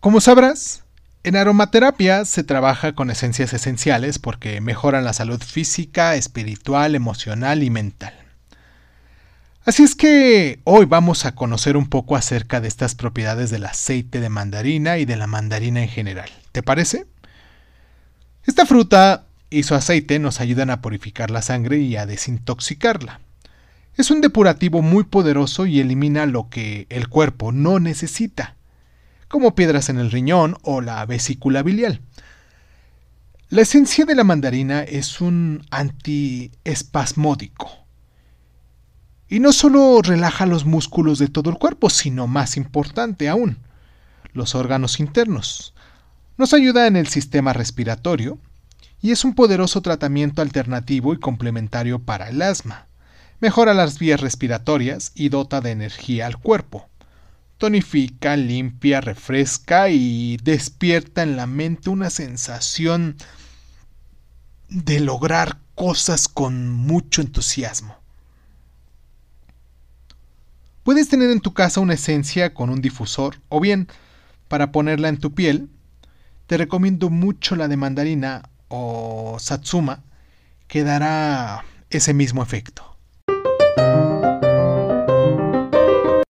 Como sabrás, en aromaterapia se trabaja con esencias esenciales porque mejoran la salud física, espiritual, emocional y mental. Así es que hoy vamos a conocer un poco acerca de estas propiedades del aceite de mandarina y de la mandarina en general. ¿Te parece? Esta fruta y su aceite nos ayudan a purificar la sangre y a desintoxicarla. Es un depurativo muy poderoso y elimina lo que el cuerpo no necesita como piedras en el riñón o la vesícula biliar. La esencia de la mandarina es un antiespasmódico. Y no solo relaja los músculos de todo el cuerpo, sino más importante aún, los órganos internos. Nos ayuda en el sistema respiratorio y es un poderoso tratamiento alternativo y complementario para el asma. Mejora las vías respiratorias y dota de energía al cuerpo tonifica, limpia, refresca y despierta en la mente una sensación de lograr cosas con mucho entusiasmo. Puedes tener en tu casa una esencia con un difusor o bien, para ponerla en tu piel, te recomiendo mucho la de mandarina o satsuma que dará ese mismo efecto.